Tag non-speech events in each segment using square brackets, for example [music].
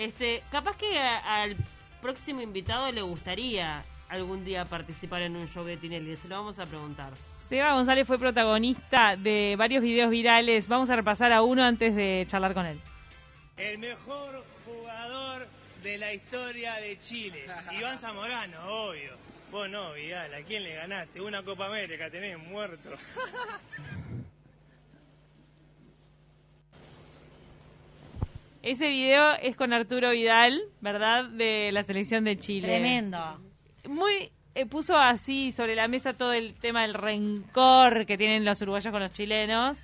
Este, capaz que a- al próximo invitado le gustaría algún día participar en un show de Tinelli. Se lo vamos a preguntar. Seba González fue protagonista de varios videos virales. Vamos a repasar a uno antes de charlar con él. El mejor jugador de la historia de Chile. [laughs] Iván Zamorano, obvio. Vos no, Vidal, ¿a quién le ganaste? Una Copa América tenés muerto. [laughs] Ese video es con Arturo Vidal, ¿verdad? De la selección de Chile. Tremendo. Muy eh, puso así sobre la mesa todo el tema del rencor que tienen los uruguayos con los chilenos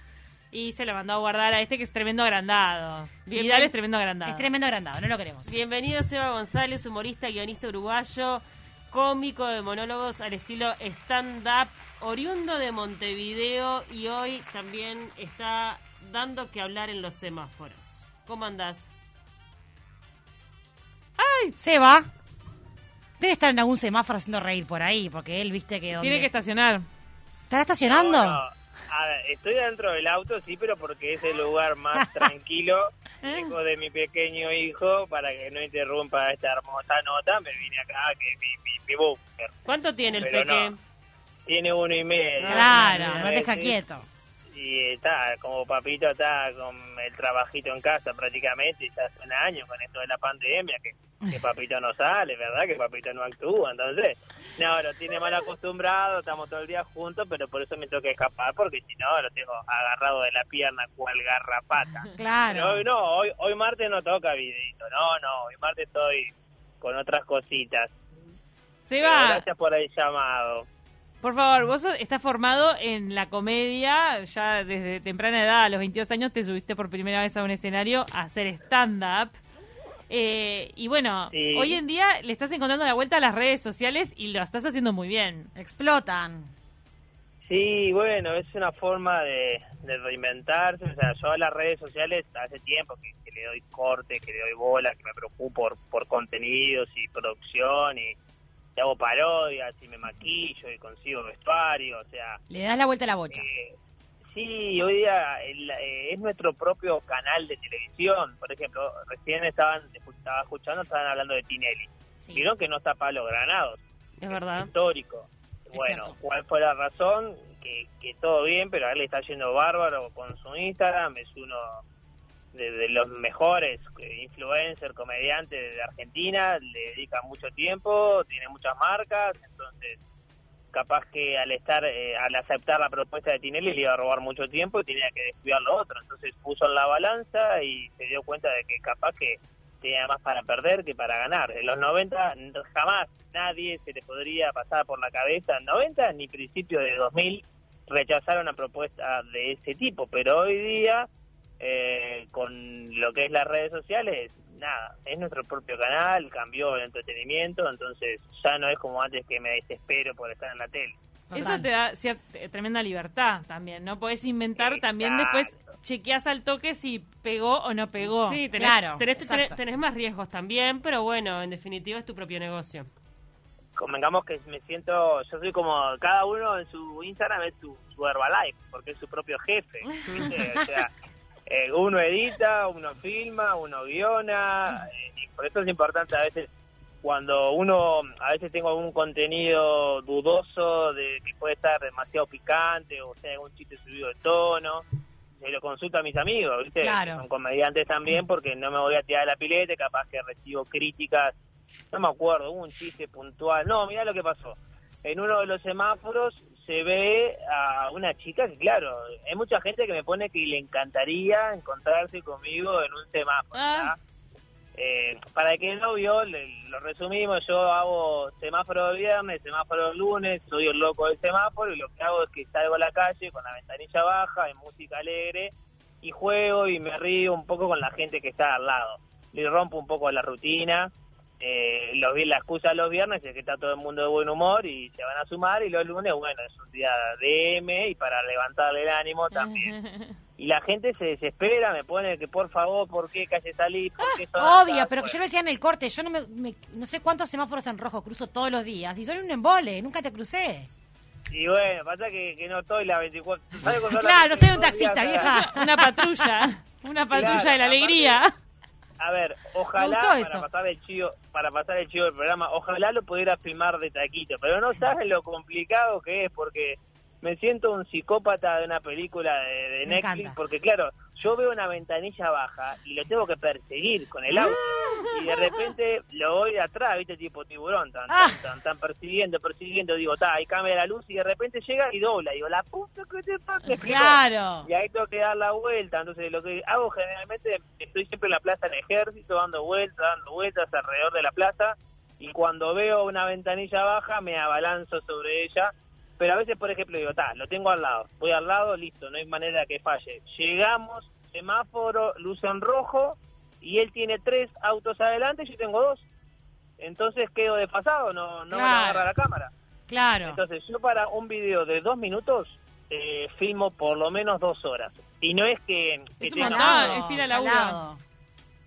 y se lo mandó a guardar a este que es tremendo agrandado. Bien, Vidal es tremendo agrandado. Es tremendo agrandado, no lo queremos. Bienvenido Seba González, humorista, guionista uruguayo, cómico de monólogos al estilo stand-up, oriundo de Montevideo y hoy también está dando que hablar en los semáforos. ¿Cómo andás? Seba. Debe estar en algún semáforo haciendo reír por ahí, porque él, viste que... donde- Tiene que estacionar. ¿Estará estacionando? Bueno, a ver, estoy dentro del auto, sí, pero porque es el lugar más [laughs] tranquilo. Lejos de mi pequeño hijo, para que no interrumpa esta hermosa nota, me vine acá, que es mi, mi, mi búnker. ¿Cuánto tiene el Pero peque? no. Tiene uno y medio. Claro, A no te deja quieto. Y está, como papito está con el trabajito en casa prácticamente, ya hace un año con esto de la pandemia, que, que papito no sale, ¿verdad? Que papito no actúa, entonces, no, lo tiene mal acostumbrado, estamos todo el día juntos, pero por eso me toca escapar, porque si no, lo tengo agarrado de la pierna cual garrapata. [laughs] Pero Claro. hoy no, hoy, hoy martes no toca videito, no, no, hoy martes estoy con otras cositas. Pero Seba, gracias por el llamado. Por favor, vos estás formado en la comedia, ya desde temprana edad, a los 22 años te subiste por primera vez a un escenario a hacer stand-up. Eh, y bueno, Sí. hoy en día le estás encontrando la vuelta a las redes sociales y lo estás haciendo muy bien. Explotan. Sí, bueno, es una forma de, de reinventarse. O sea, yo a las redes sociales hace tiempo que, que le doy corte, que le doy bola, que me preocupo por, por contenidos y producción y, y hago parodias y me maquillo y consigo vestuario. O sea, Le das la vuelta a la bocha. eh, sí, hoy día el- eh, es nuestro propio canal de televisión. Por ejemplo, recién estaban estaba escuchando, estaban hablando de Tinelli. Sí. Vieron que no está Pablo Granados Es verdad. histórico. Bueno. ¿cuál fue la razón? Que, que todo bien, pero a él le está yendo bárbaro con su Instagram, es uno de, los mejores influencers, comediantes de Argentina, le dedica mucho tiempo, tiene muchas marcas, entonces capaz que al estar, eh, al aceptar la propuesta de Tinelli le iba a robar mucho tiempo y tenía que descuidar lo otro, entonces puso en la balanza y se dio cuenta de que capaz que tenía más para perder que para ganar. En los 90 n- jamás nadie se le podría pasar por la cabeza, en 90 ni principio de 2000, rechazar una propuesta de ese tipo, pero hoy día, eh, con lo que es las redes sociales, nada, es nuestro propio canal, cambió el entretenimiento, entonces ya no es como antes que me desespero por estar en la tele. Total. Eso te da cier- eh, tremenda libertad también, ¿no? Podés inventar también después, chequeás al toque si pegó o no pegó. Sí, tenés, Claro, tenés- tenés más riesgos también, pero bueno, en definitiva es tu propio negocio. convengamos que me siento, yo soy como, cada uno en su Instagram es su, su Herbalife, porque es su propio jefe, ¿viste? O sea, eh, uno edita, uno filma, uno guiona, eh, y por eso es importante a veces, cuando uno, a veces tengo algún contenido dudoso de que puede estar demasiado picante, o sea, algún chiste subido de tono, se lo consulto a mis amigos, ¿viste? Claro. Son comediantes también, porque no me voy a tirar a la pileta, capaz que recibo críticas no me acuerdo, hubo un chiste puntual. No, mira lo que pasó. En uno de los semáforos se ve a una chica que, claro, hay mucha gente que me pone que le encantaría encontrarse conmigo en un semáforo. Ah. Eh, para que no vio, le- lo resumimos, yo hago semáforo de viernes, semáforo de lunes, soy el loco del semáforo y lo que hago es que salgo a la calle con la ventanilla baja, en música alegre, y juego y me río un poco con la gente que está al lado. Le rompo un poco la rutina. Eh, los, vi- la excusa de los viernes es que está todo el mundo de buen humor y se van a sumar y los lunes, bueno, es un día de M y para levantarle el ánimo también. [laughs] Y la gente se desespera, me pone que por favor, ¿por qué calle salí? ¿Por qué son Obvio, pero que yo lo decía en el corte, yo no me, me- no sé cuántos semáforos en rojo cruzo todos los días y son un embole, nunca te crucé. Y bueno, pasa que, que no estoy la 24... ¿sabes cuando Claro, la soy un 24 días taxista, vieja. Una patrulla, una patrulla Claro, de la aparte- alegría. A ver, ojalá para eso. pasar el chivo, para pasar el chivo del programa, ojalá lo pudiera filmar de taquito, pero no sabes lo complicado que es porque me siento un psicópata de una película de, de Netflix encanta. porque claro, yo veo una ventanilla baja y lo tengo que perseguir con el auto y de repente lo voy de atrás, viste, tipo tiburón, tan, Ah. tan, tan, tan persiguiendo, persiguiendo, digo, ta, ahí cambia la luz y de repente llega y dobla, digo, la puta que te pasa, Claro. y ahí tengo que dar la vuelta. Entonces, lo que hago generalmente, estoy siempre en la plaza del ejército, dando vueltas, dando vueltas alrededor de la plaza. Y cuando veo una ventanilla baja, me abalanzo sobre ella. Pero a veces, por ejemplo, digo, ta, lo tengo al lado. Voy al lado, listo, no hay manera que falle. Llegamos, semáforo, luz en rojo, y él tiene tres autos adelante y yo tengo dos. Entonces quedo desfasado, no, no me Claro. agarra la cámara. Claro. Entonces, yo para un video de dos minutos eh, filmo por lo menos dos horas. Y no es que, que Es un tenga- montón. Es.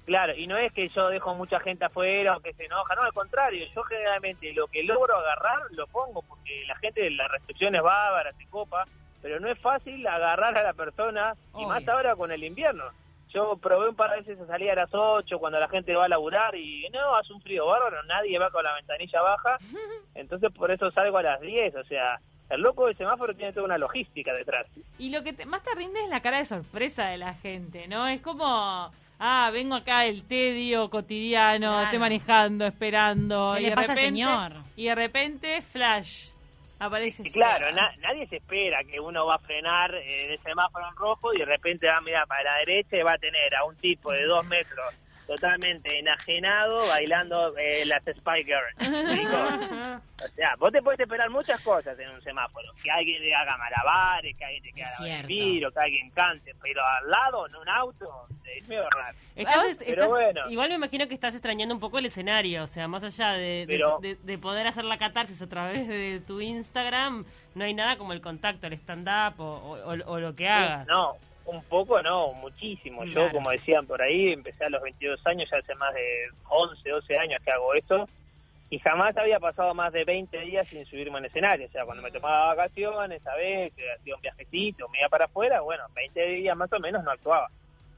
Claro, y no es que yo dejo mucha gente afuera o que se enoja, no, al contrario, yo generalmente lo que logro agarrar lo pongo porque la gente, la recepción es bárbara, se copa, pero no es fácil agarrar a la persona, y más ahora con el invierno. Yo probé un par de veces a salir a las 8 cuando la gente va a laburar y no, hace un frío bárbaro, nadie va con la ventanilla baja, [laughs] entonces por eso salgo a las 10, o sea, el loco del semáforo tiene toda una logística detrás. Y lo que te- más te rinde es la cara de sorpresa de la gente, ¿no? Es como, ah, vengo acá el tedio cotidiano, Claro. estoy manejando, esperando. ¿Qué y le de pasa repente, señor? Y de repente, flash, aparece. Y claro, na- nadie se espera que uno va a frenar eh, en el semáforo en rojo y de repente va a mirar para la derecha y va a tener a un tipo de dos metros totalmente enajenado bailando eh, las Spy Girls. [laughs] O sea, vos te puedes esperar muchas cosas en un semáforo. Que alguien te haga malabares, que alguien te cierto. vidrio, que alguien cante. Pero al lado, en un auto, es medio raro. Estás- Pero estás- bueno. Igual me imagino que estás extrañando un poco el escenario, o sea, más allá de, de- Pero- de- de poder hacer la catarsis a través de tu Instagram, no hay nada como el contacto, el stand-up o, o- o- o lo que hagas. No, un poco no, muchísimo. Claro. Yo, como decían por ahí, empecé a los 22 años, ya hace más de 11, 12 años que hago esto, y jamás había pasado más de 20 días sin subirme en escenario. O sea, cuando me tomaba vacaciones, ¿sabes? Que hacía un viajecito, me iba para afuera, bueno, 20 días más o menos no actuaba.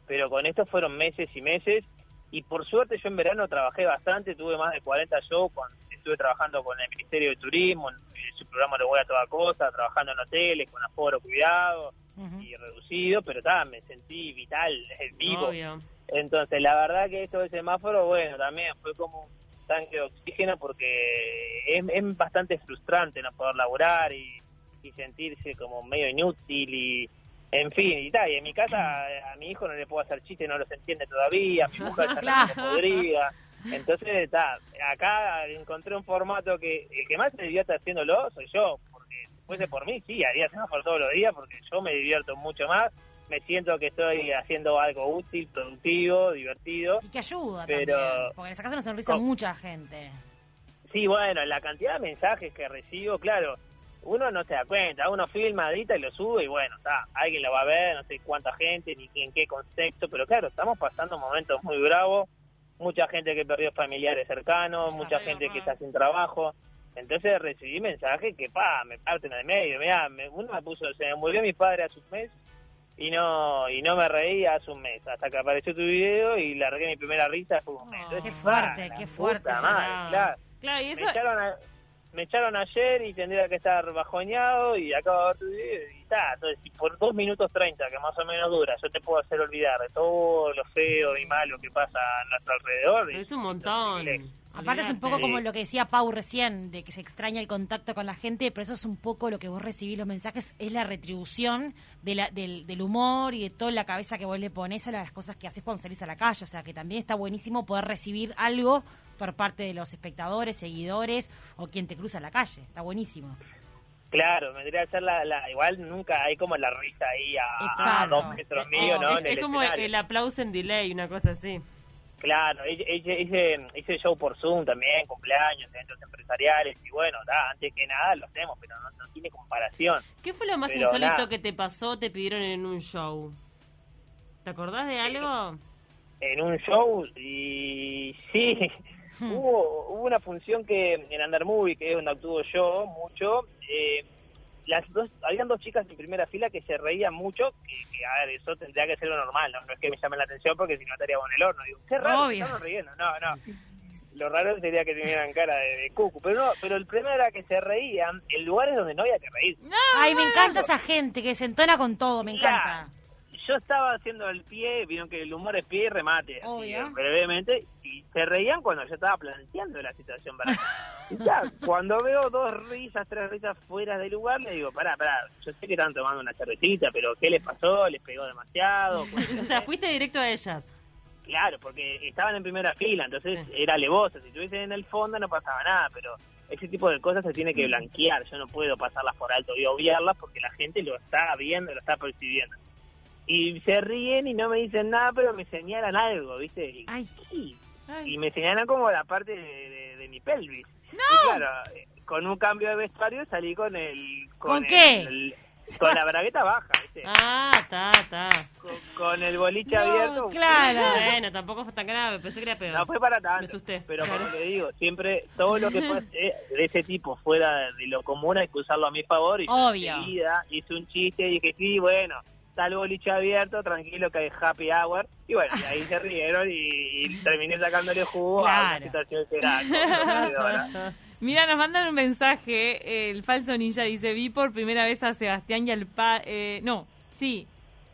Pero con esto fueron meses y meses, y por suerte yo en verano trabajé bastante, tuve más de 40 shows, con- estuve trabajando con el Ministerio de Turismo, en, su programa Lo Voy a Toda Cosa, trabajando en hoteles, con aforo cuidado Y reducido, pero ta, me sentí vital, [laughs] vivo. Obvio. Entonces, la verdad que esto del semáforo, bueno, también fue como un tanque de oxígeno porque es, es bastante frustrante no poder laburar y, y sentirse como medio inútil y, en fin, y tal. Y en mi casa a mi hijo no le puedo hacer chiste, no los entiende todavía, a mi mujer [laughs] ya Claro. no podría. Entonces, está, acá encontré un formato que el que más se divierte haciéndolo soy yo, fuese por mí, sí, haría semáforo todos los días porque yo me divierto mucho más, me siento que estoy haciendo algo útil, productivo, divertido. Y que ayuda Pero- también. Porque le sacas una sonrisa a mucha gente. Sí, bueno, la cantidad de mensajes que recibo, claro, uno no se da cuenta, uno filma, edita y lo sube y bueno, está, alguien lo va a ver, no sé cuánta gente, ni en qué contexto, pero claro, estamos pasando momentos muy bravos, mucha gente que perdió familiares cercanos, mucha gente que está sin trabajo, entonces recibí mensajes que, pa, me parten al medio, mirá, me, uno me puso, se me murió mi padre hace un mes y no y no me reí hace un mes, hasta que apareció tu video y largué mi primera risa hace un mes. Oh. Entonces, Qué fuerte, qué puta fuerte, madre, claro. Claro, y eso, Me echaron, a- me echaron ayer y tendría que estar bajoñado y acabo de ver tu video y está. Entonces, si por dos minutos 30, que más o menos dura, yo te puedo hacer olvidar de todo lo feo y malo que pasa a nuestro alrededor. Es un montón. Aparte es un poco como lo que decía Pau recién, de que se extraña el contacto con la gente, pero eso es un poco lo que vos recibís los mensajes, es la retribución de la, del, del humor y de toda la cabeza que vos le pones a las cosas que haces cuando salís a la calle. O sea, que también está buenísimo poder recibir algo por parte de los espectadores, seguidores o quien te cruza la calle. Está buenísimo. Claro, vendría a ser la, la- Igual nunca hay como la risa ahí a, dos metros mío, ¿no? es, en el es como escenario. el aplauso en delay, una cosa así. Claro, hice, hice, hice, hice show por Zoom también, cumpleaños, eventos empresariales, y bueno, da, antes que nada lo hacemos, pero no, no tiene comparación. ¿Qué fue lo más Pero insólito nada. que te pasó, te pidieron en un show? ¿Te acordás de algo? en un show y sí, hubo, hubo una función que en Under Movie, que es donde actúo yo mucho, eh, las dos, habían dos chicas en primera fila que se reían mucho, que, que, a ver, eso tendría que ser lo normal, ¿no? No es que me llamen la atención porque si no estaríamos en el horno. Digo, qué raro, Obvio. estamos riendo. No, no. Lo raro sería que tuvieran cara de, de cucu. Pero no, pero el problema era que se reían en lugares donde no había que reír. Ay, me encanta esa gente que se entona con todo, me encanta. Yo estaba haciendo el pie, vieron que el humor es pie y remate, así, Obvio. brevemente, y se reían cuando yo estaba planteando la situación para [laughs] Y ya, cuando veo dos risas, tres risas fuera del lugar, le digo, pará, pará, yo sé que están tomando una cervecita, pero ¿qué les pasó? ¿Les pegó demasiado? [laughs] O sea, fuiste directo a ellas. Claro, porque estaban en primera fila, entonces era alevoso. Si estuviesen en el fondo no pasaba nada, pero ese tipo de cosas se tiene que blanquear. Yo no puedo pasarlas por alto y obviarlas porque la gente lo está viendo, lo está percibiendo. Y se ríen y no me dicen nada, pero me señalan algo, ¿viste? Y, Ay. sí, Ay. y me señalan como la parte de, de- de mi pelvis. Y claro, eh, con un cambio de vestuario salí con el... ¿Con el- qué? el- con la bragueta baja, ¿viste? Ah, está, está. Con, con el boliche No, abierto. claro. [laughs] Bueno, tampoco fue tan grave, pensé que era peor. No fue para Me tanto. asusté. Pero Claro. como le digo, siempre todo lo que [laughs] pase de ese tipo fuera de lo común hay que usarlo a mi favor. Y Obvio. hice un chiste y dije, sí, bueno, el boliche abierto, tranquilo que hay happy hour. Y bueno, y ahí se rieron y, y terminé sacándole jugo a una Claro. situación que era. [laughs] Mira, nos mandan un mensaje, el falso ninja dice, vi por primera vez a Sebastián y al padre... no, sí,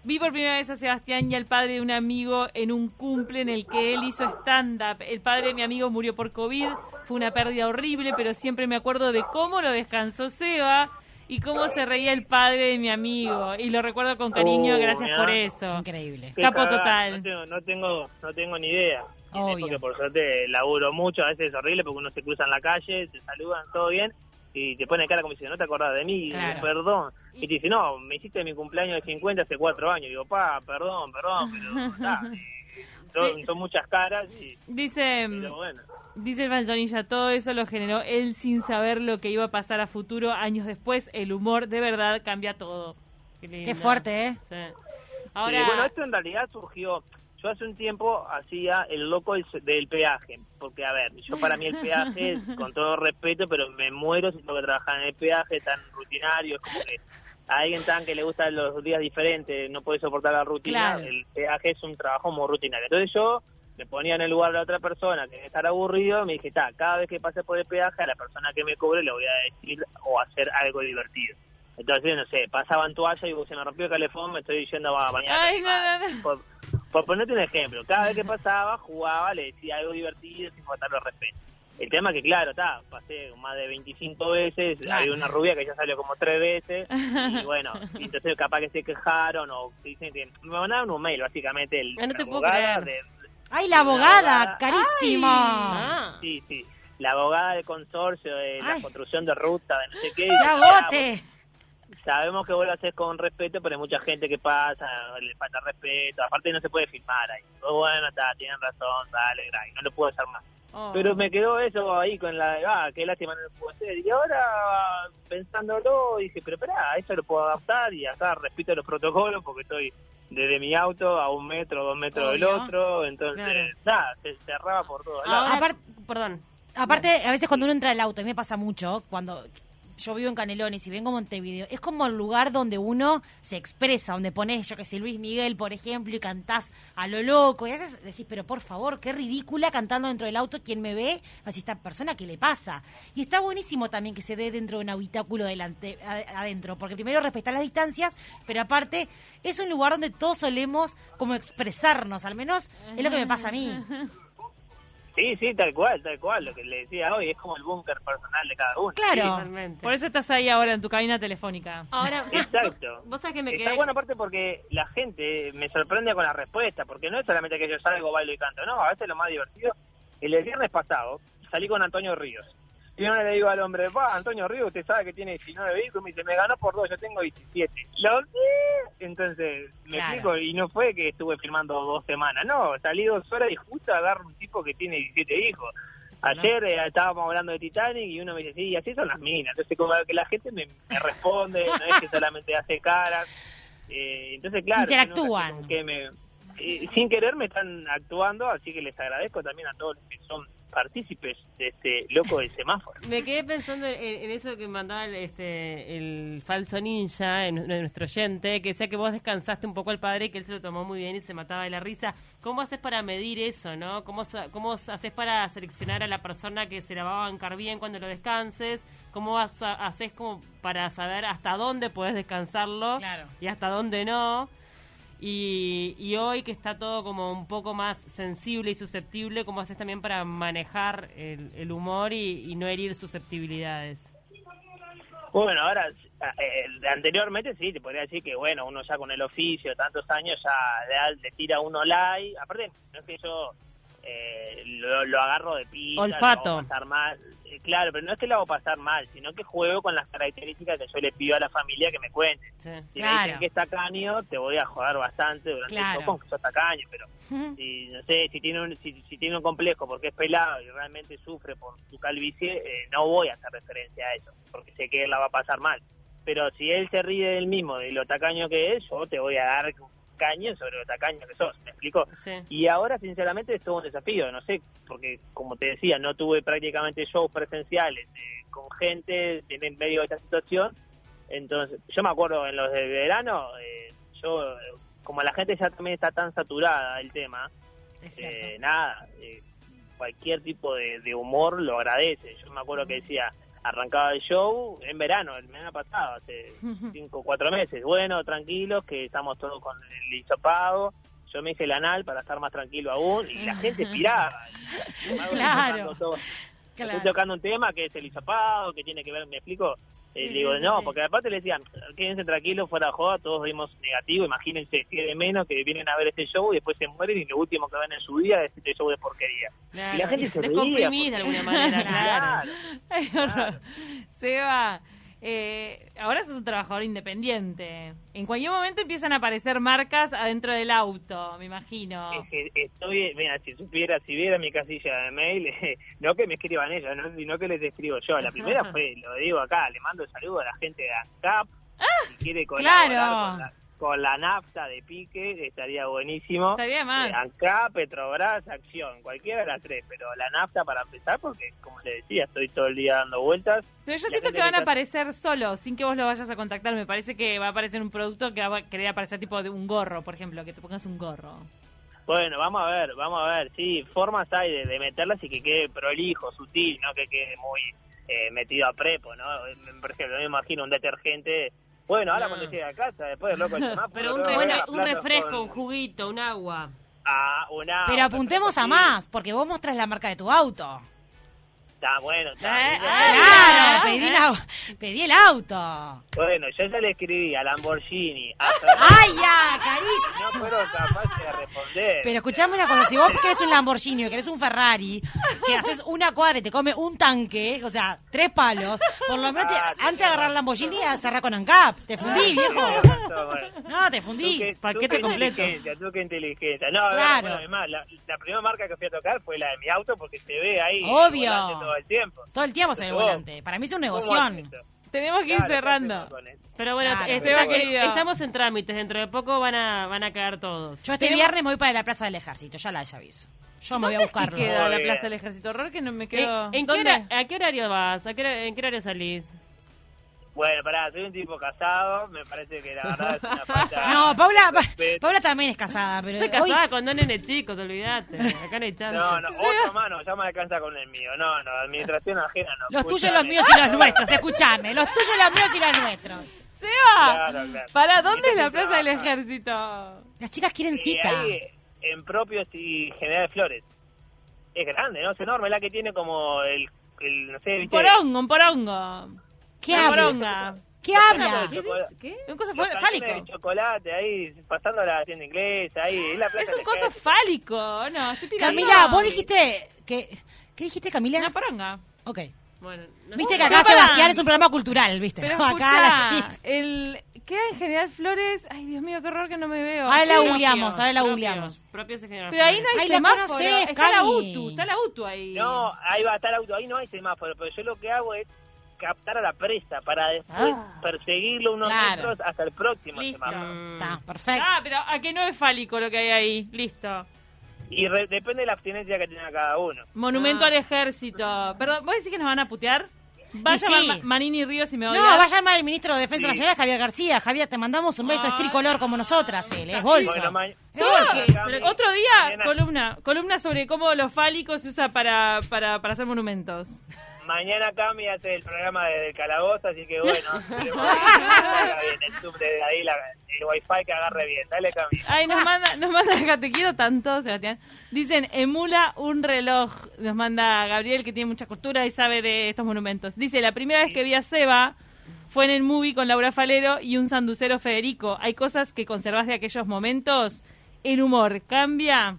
vi por primera vez a Sebastián y al padre de un amigo en un cumple en el que él hizo stand-up. El padre de mi amigo murió por COVID, fue una pérdida horrible, pero siempre me acuerdo de cómo lo descansó Seba y cómo se reía el padre de mi amigo. Y lo recuerdo con cariño, Oh, gracias mirá. por eso. Increíble. Qué Capo cagada, total. No tengo, no tengo, no tengo ni idea. Obvio. Porque por suerte laburo mucho, a veces es horrible porque uno se cruza en la calle, se saludan, todo bien, y te pone cara como diciendo, no te acordás de mí, Claro. perdón. Y te dice, no, me hiciste mi cumpleaños de 50 hace cuatro años. digo, pa, perdón, perdón, pero [laughs] está, eh, son, Sí. son muchas caras y Dice... pero bueno. Dice el Falsonilla, todo eso lo generó él sin saber lo que iba a pasar a futuro. Años después, el humor de verdad cambia todo. Qué, fuerte, ¿eh? Sí. Ahora, Sí, bueno, esto en realidad surgió. Yo hace un tiempo hacía el loco del, del peaje, porque a ver, yo para mí el peaje, es, [laughs] con todo respeto, pero me muero si tengo que trabajar en el peaje tan rutinario, es como que a alguien tan que le gustan los días diferentes, no puede soportar la rutina, Claro. el peaje es un trabajo muy rutinario. Entonces yo me ponía en el lugar de la otra persona que debe estar aburrido, me dije, está, cada vez que pase por el peaje, a la persona que me cobre le voy a decir o hacer algo divertido. Entonces, no sé, pasaban toalla y se me rompió el calefón, me estoy yendo a bañar. Ay, no, no, no. Por, por ponerte un ejemplo, cada vez que pasaba, jugaba, le decía algo divertido sin faltarle respeto. El tema que, claro, está, pasé más de 25 veces, Claro. había una rubia que ya salió como tres veces, y [laughs] bueno, y entonces capaz que se quejaron o dicen que me mandaron un mail, básicamente, el, no te puedo creer. de- Ay, la abogada, abogada. carísimo. Ah. sí, sí, la abogada del consorcio de la Ay. construcción de ruta, de no sé qué. y ¡Ya dice, "Mirá, bote! Sabemos que vos lo haces con respeto, pero hay mucha gente que pasa, le falta respeto. Aparte, no se puede filmar ahí. Pues bueno, está, tienen razón, dale, y no lo puedo hacer más. Oh. Pero me quedó eso ahí con la de, ah, qué lástima no lo puedo hacer. Y ahora, pensándolo, dije, pero espera, eso lo puedo adaptar y acá respeto los protocolos porque estoy desde mi auto a un metro, dos metros del otro. Entonces, Claro. nada, se cerraba por todos lados. ahora, Apart- perdón. Aparte, a veces cuando uno entra al auto, a mí me pasa mucho, cuando yo vivo en Canelones y vengo a Montevideo, es como el lugar donde uno se expresa, donde pones, yo que sé, Luis Miguel, por ejemplo, y cantás a lo loco, y a veces decís, pero por favor, qué ridícula cantando dentro del auto, quien me ve, así esta persona, ¿qué le pasa? Y está buenísimo también que se dé dentro de un habitáculo delante, adentro, porque primero respetar las distancias, pero aparte es un lugar donde todos solemos como expresarnos, al menos es lo que me pasa a mí. [laughs] Sí, sí, tal cual, tal cual. Lo que le decía hoy es como el búnker personal de cada uno. Claro. Por eso estás ahí ahora en tu cabina telefónica. Ahora, [laughs] Exacto. Vos, sabés que me Está quedé... bueno aparte porque la gente me sorprende con la respuesta, porque no es solamente que yo salgo, bailo y canto, no, a veces lo más divertido. El viernes pasado salí con Antonio Ríos. Y yo le digo al hombre, va, Antonio Ríos, usted sabe que tiene 19 vehículos, me dice, me ganó por dos, yo tengo 17. Lo. Entonces, me Claro. explico, y no fue que estuve filmando dos semanas, no, salí dos horas y justo agarro un tipo que tiene 17 hijos. Ayer eh, estábamos hablando de Titanic y uno me dice, sí, así son las minas. Entonces, como que la gente me, me responde, no es que solamente hace caras. Eh, entonces, claro, Interactúan. que me, eh, sin querer me están actuando, así que les agradezco también a todos los que son partícipes de este loco del semáforo. Me quedé pensando en, en eso que mandaba el, este, el falso ninja, en, en nuestro oyente, que decía que vos descansaste un poco al padre y que él se lo tomó muy bien y se mataba de la risa. ¿Cómo haces para medir eso, no? ¿Cómo, haces para seleccionar a la persona que se la va a bancar bien cuando lo descanses? ¿Cómo vas a- haces como para saber hasta dónde puedes descansarlo Claro. y hasta dónde no? Y, y hoy que está todo como un poco más sensible y susceptible, ¿cómo haces también para manejar el, humor y, no herir susceptibilidades? Bueno, ahora, eh, anteriormente sí, te podría decir que, bueno, uno ya con el oficio, tantos años, ya le tira uno like. Aparte, no es que yo eh, lo, lo agarro de pista, Olfato. lo hago pasar mal. Eh, claro, pero no es que lo hago pasar mal, sino que juego con las características que yo le pido a la familia que me cuenten. Sí. Si Claro. me dicen que es tacaño, te voy a joder bastante durante Claro. el show con que sos tacaño, pero si, no sé, si tiene, un, si, si tiene un complejo porque es pelado y realmente sufre por su calvicie, eh, no voy a hacer referencia a eso, porque sé que él la va a pasar mal. Pero si él se ríe del mismo, de lo tacaño que es, yo te voy a dar caño sobre lo tacaño que sos, ¿me explico? Sí. Y ahora, sinceramente, es todo un desafío, no sé, porque como te decía, no tuve prácticamente shows presenciales eh, con gente en medio de esta situación. Entonces, yo me acuerdo en los de verano, eh, yo, como la gente ya también está tan saturada del tema, eh, nada, eh, cualquier tipo de, de humor lo agradece. Yo me acuerdo que decía, arrancaba el show en verano, el mes pasado, hace cinco o cuatro meses. Bueno, tranquilos, que estamos todos con el hisopado. Yo me hice el anal para estar más tranquilo aún y la gente [laughs] piraba. Claro. tocando todo. Claro. Estoy tocando un tema que es el hisopado, que tiene que ver, ¿me explico? Eh, Sí, digo, sí, no, sí. porque aparte le decían, quédense tranquilos, fuera de joda, todos vimos negativo, imagínense, que de menos que vienen a ver este show y después se mueren y lo último que ven en su vida es este show de porquería. Claro. Y la gente se reía, Descomprimís de porque- alguna manera, [laughs] claro. Horror. [laughs] Seba, eh, ahora sos un trabajador independiente. En cualquier momento empiezan a aparecer marcas adentro del auto, me imagino. Es que estoy, mira, si supiera, si viera mi casilla de mail, [laughs] no que me escriban ellos, no, sino que les escribo yo. La primera [laughs] fue, lo digo acá, le mando saludos a la gente de ANCAP, si quiere colaborar claro. con, la, con la nafta de pique, estaría buenísimo. Estaría más. Eh, ANCAP, Petrobras, Acción, cualquiera de las tres, pero la nafta para empezar, porque como le decía, estoy todo el día dando vueltas. Pero yo siento que van a aparecer solos, sin que vos lo vayas a contactar. Me parece que va a aparecer un producto que va a querer aparecer tipo de un gorro, por ejemplo, que te pongas un gorro. Bueno, vamos a ver, vamos a ver, sí, formas hay de, de meterlas y que quede prolijo, sutil, no que quede muy eh, metido a prepo, ¿no? Por ejemplo, me imagino un detergente, bueno, ahora Ah. cuando llegue a casa, después del loco del [laughs] semáforo, Pero un, un refresco, con- un juguito, un agua. Ah, una, Pero apuntemos a más, porque vos mostrás la marca de tu auto. Está bueno, está Eh, ah, Claro, Ah, pedí, ¿eh? la- pedí el auto. Bueno, yo ya le escribí a Lamborghini, a ¡Ay, ya, carísimo! no fueron capaces de responder. Pero escuchame una cosa, si vos querés un Lamborghini o querés un Ferrari, que haces una cuadra y te come un tanque, o sea, tres palos, por lo menos te- Ah, antes de agarrar el Lamborghini, cerrar con ANCAP. Te fundí, viejo. No, te fundí. Paquete qué completo. inteligencia, tú qué inteligencia. No, Claro. bueno, además, la, la primera marca que fui a tocar fue la de mi auto porque se ve ahí Obvio. Todo el tiempo. Todo el tiempo ve el volante. Para mí es un ¿cómo negoción. Tenemos que ir Claro, ¿qué cerrando. Pero bueno, Claro, eh, pero bueno. estamos en trámites. Dentro de poco van a, van a caer todos. Yo este viernes me voy para la Plaza del Ejército, ya les aviso. Yo me voy a ¿Qué buscarlo. queda Muy la. Plaza del Ejército? Horror que no me ¿En, quedo... en qué ¿Dónde? hora- ¿A qué horario vas? ¿A qué ¿En qué horario salís? Bueno, pará, soy un tipo casado, me parece que la verdad es una [laughs] falta. No, Paula, Pa-. Paula también es casada, pero Estoy hoy casada con dos nenes chicos, olvídate. [laughs] Acá no hay chance. No, no, otro mano, ya me alcanza con el mío. No, no, administración ajena no. los tuyos, los míos y los nuestros, escuchame. Los tuyos, los míos y los nuestros. ¡Seba! Claro, claro. ¿Para dónde es la Plaza del trabaja. Ejército? Las chicas quieren Y cita. ahí, en propios y General de Flores. Es grande, ¿no? Es enorme, la que tiene como el, el no sé, Un porongo, un porongo. ¿Qué Una habla? ¿Qué habla? ¿Qué? Un coso los fálico. de chocolate ahí, pasando la tienda inglesa, ahí, es la plaza Es un coso fálico. No, estoy tirando. Camila, vos dijiste que... ¿Qué dijiste, Camila? Una poronga. Ok. Bueno, no Viste que acá. Sebastián es un programa cultural, ¿viste? Pero [laughs] acá la escucha, el... queda en General Flores... Ay, Dios mío, qué horror que no me veo. Ahora la googleamos, ahora la googleamos. Propios Pero ahí no hay Ay, la semáforo. conocés, está la Cami. UTU, está la UTU ahí. No, ahí va a estar el auto, ahí no hay semáforo, pero yo lo que hago es captar a la presa, para después Ah. perseguirlo unos Claro. metros hasta el próximo Listo. semáforo. Mm. Está, perfecto. Ah, pero a que no es fálico lo que hay ahí. Listo. Y re- depende de la abstinencia que tenga cada uno. Monumento Ah. al ejército. Perdón, ¿vos decís que nos van a putear? Va a llamar Manini Ríos y me odia. No, va a llamar el ministro de Defensa Sí. Nacional, Javier García. Javier, te mandamos un beso, es Ay. tricolor como nosotras, él, es bolso. Bueno, pero otro día, mañana- columna, columna sobre cómo los fálicos se usa para, para, para hacer monumentos. Mañana Cami hace el programa desde el calabozo, así que bueno, [laughs] bien el sub de ahí, la, el wifi que agarre bien. Dale Cami. Ay, nos manda, nos manda acá, te quiero tanto, Sebastián. Dicen, emula un reloj. Nos manda Gabriel, que tiene mucha cultura y sabe de estos monumentos. Dice, la primera vez que vi a Seba fue en el movie con Laura Falero y un sanducero Federico. Hay cosas que conservas de aquellos momentos. El humor cambia.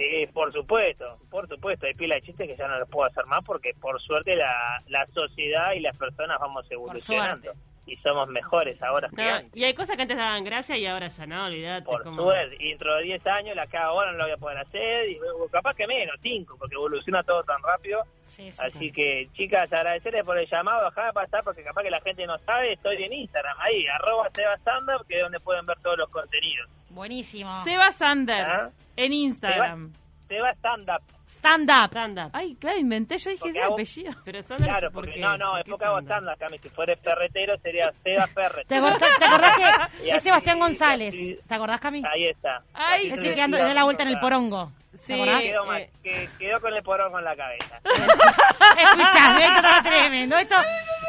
Sí, por supuesto, por supuesto. Hay pila de chistes que ya no los puedo hacer más porque por suerte la, la sociedad y las personas vamos evolucionando. Y somos mejores ahora que No, antes. y hay cosas que antes daban gracia y ahora ya no, olvídate. Por como- suerte. Y dentro de 10 años, la que hago ahora no la voy a poder hacer. Y capaz que menos, 5, porque evoluciona todo tan rápido. Sí, sí, Así sí. que, chicas, agradecerles por el llamado. Acá de pasar porque capaz que la gente no sabe. Estoy en Instagram, ahí, arroba Sebastandar, que es donde pueden ver todos los contenidos. Buenísimo. Seba Sanders, Ah. en Instagram. Seba Stand Up. Stand up. Stand-up. Ay, claro, inventé, yo dije ese hago- apellido. Pero Sanders, Claro, ¿por porque no, no, ¿Por es porque hago Sanders? stand-up, Cami. Si fuera ferretero sería Seba Ferret. ¿Te acordás, te acordás que [laughs] es así- Sebastián González? así- ¿Te acordás, Cami? Ahí está. Ay, Ese se que decía, da la vuelta en el porongo. Sí. Quedó, mal, Eh, que quedó con el porón con la cabeza. [laughs] Escuchame, esto está tremendo. Esto,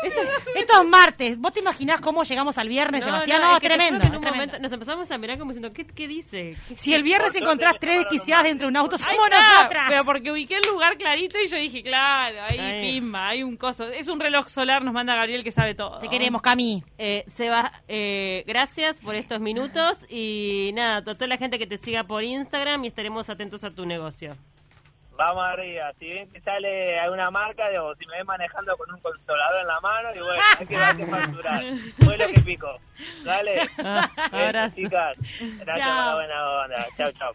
esto, esto es martes. ¿Vos te imaginás cómo llegamos al viernes, Sebastián? No, es que te juro tremendo. que en un tremendo. momento nos empezamos a mirar como diciendo, ¿qué, qué dice? ¿Qué- Si el viernes encontrás tres desquiciadas dentro de un auto, somos está, nosotras. Pero porque ubiqué el lugar clarito y yo dije, claro, ahí Ahí. pimba, hay un coso. Es un reloj solar, nos manda Gabriel que sabe todo. Te queremos, Cami. Eh, Seba, eh, gracias por estos minutos y nada, a toda la gente que te siga por Instagram y estaremos atentos a tu negocio. Vamos arriba. Si ven que sale alguna marca, o si me ven manejando con un consolador en la mano, y bueno, hay que, que facturar. Fue lo que picó. Dale. [laughs] Ah, abrazo. chicas. Gracias Chao. por la buena onda. Chao, chao.